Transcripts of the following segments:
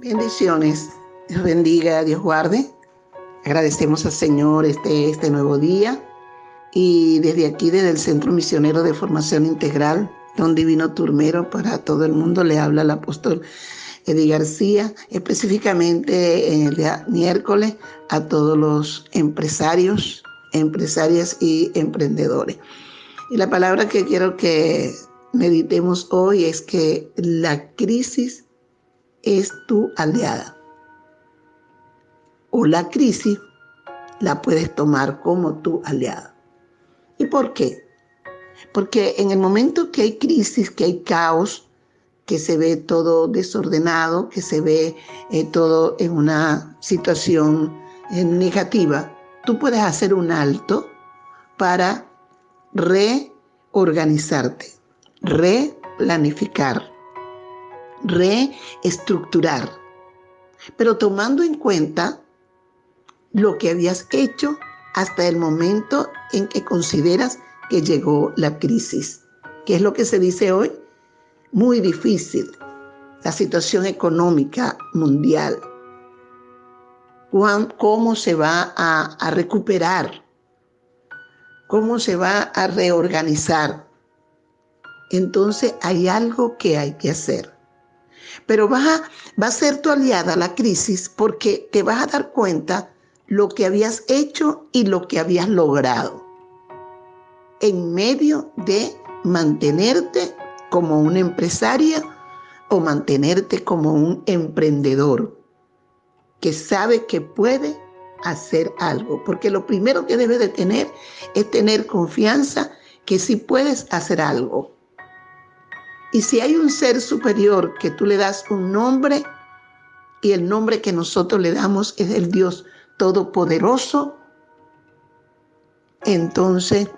Bendiciones. Dios bendiga, Dios guarde. Agradecemos al Señor este, este nuevo día. Y desde aquí, desde el Centro Misionero de Formación Integral, Don Divino Turmero, para todo el mundo, le habla el apóstol Eddie García, específicamente en el día miércoles a todos los empresarios, empresarias y emprendedores. Y la palabra que quiero que meditemos hoy es que la crisis es tu aliada. O la crisis la puedes tomar como tu aliada. ¿Y por qué? Porque en el momento que hay crisis, que hay caos, que se ve todo desordenado, que se ve eh, todo en una situación eh, negativa, tú puedes hacer un alto para reorganizarte, replanificar reestructurar, pero tomando en cuenta lo que habías hecho hasta el momento en que consideras que llegó la crisis. ¿Qué es lo que se dice hoy? Muy difícil. La situación económica mundial. ¿Cómo se va a, a recuperar? ¿Cómo se va a reorganizar? Entonces hay algo que hay que hacer. Pero va a ser tu aliada la crisis porque te vas a dar cuenta lo que habías hecho y lo que habías logrado en medio de mantenerte como una empresaria o mantenerte como un emprendedor que sabe que puede hacer algo. Porque lo primero que debes de tener es tener confianza que si puedes hacer algo. Y si hay un ser superior que tú le das un nombre y el nombre que nosotros le damos es el Dios Todopoderoso, entonces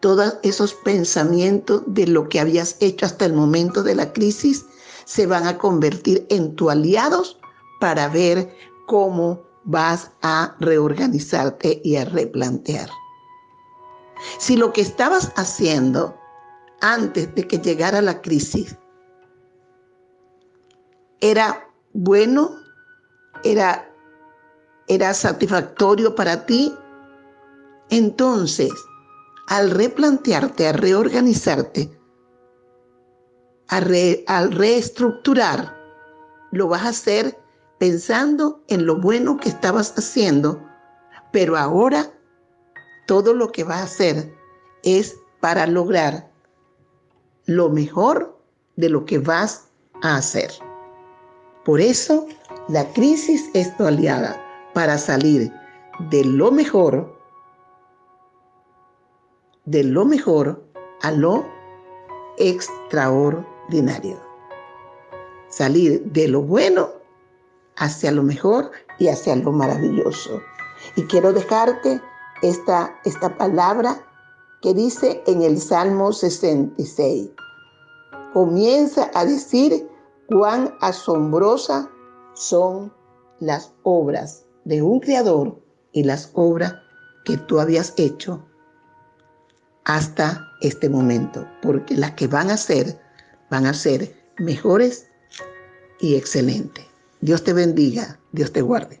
todos esos pensamientos de lo que habías hecho hasta el momento de la crisis se van a convertir en tu aliados para ver cómo vas a reorganizarte y a replantear. Si lo que estabas haciendo antes de que llegara la crisis. Era bueno, era, era satisfactorio para ti, entonces al replantearte, a reorganizarte, a al reestructurar, lo vas a hacer pensando en lo bueno que estabas haciendo, pero ahora todo lo que vas a hacer es para lograr lo mejor de lo que vas a hacer. Por eso, la crisis es tu aliada para salir de lo mejor, de lo mejor a lo extraordinario. Salir de lo bueno hacia lo mejor y hacia lo maravilloso. Y quiero dejarte esta, esta palabra que dice en el Salmo 66. Comienza a decir cuán asombrosa son las obras de un creador y las obras que tú habías hecho hasta este momento, porque las que van a ser, van a ser mejores y excelentes. Dios te bendiga, Dios te guarde.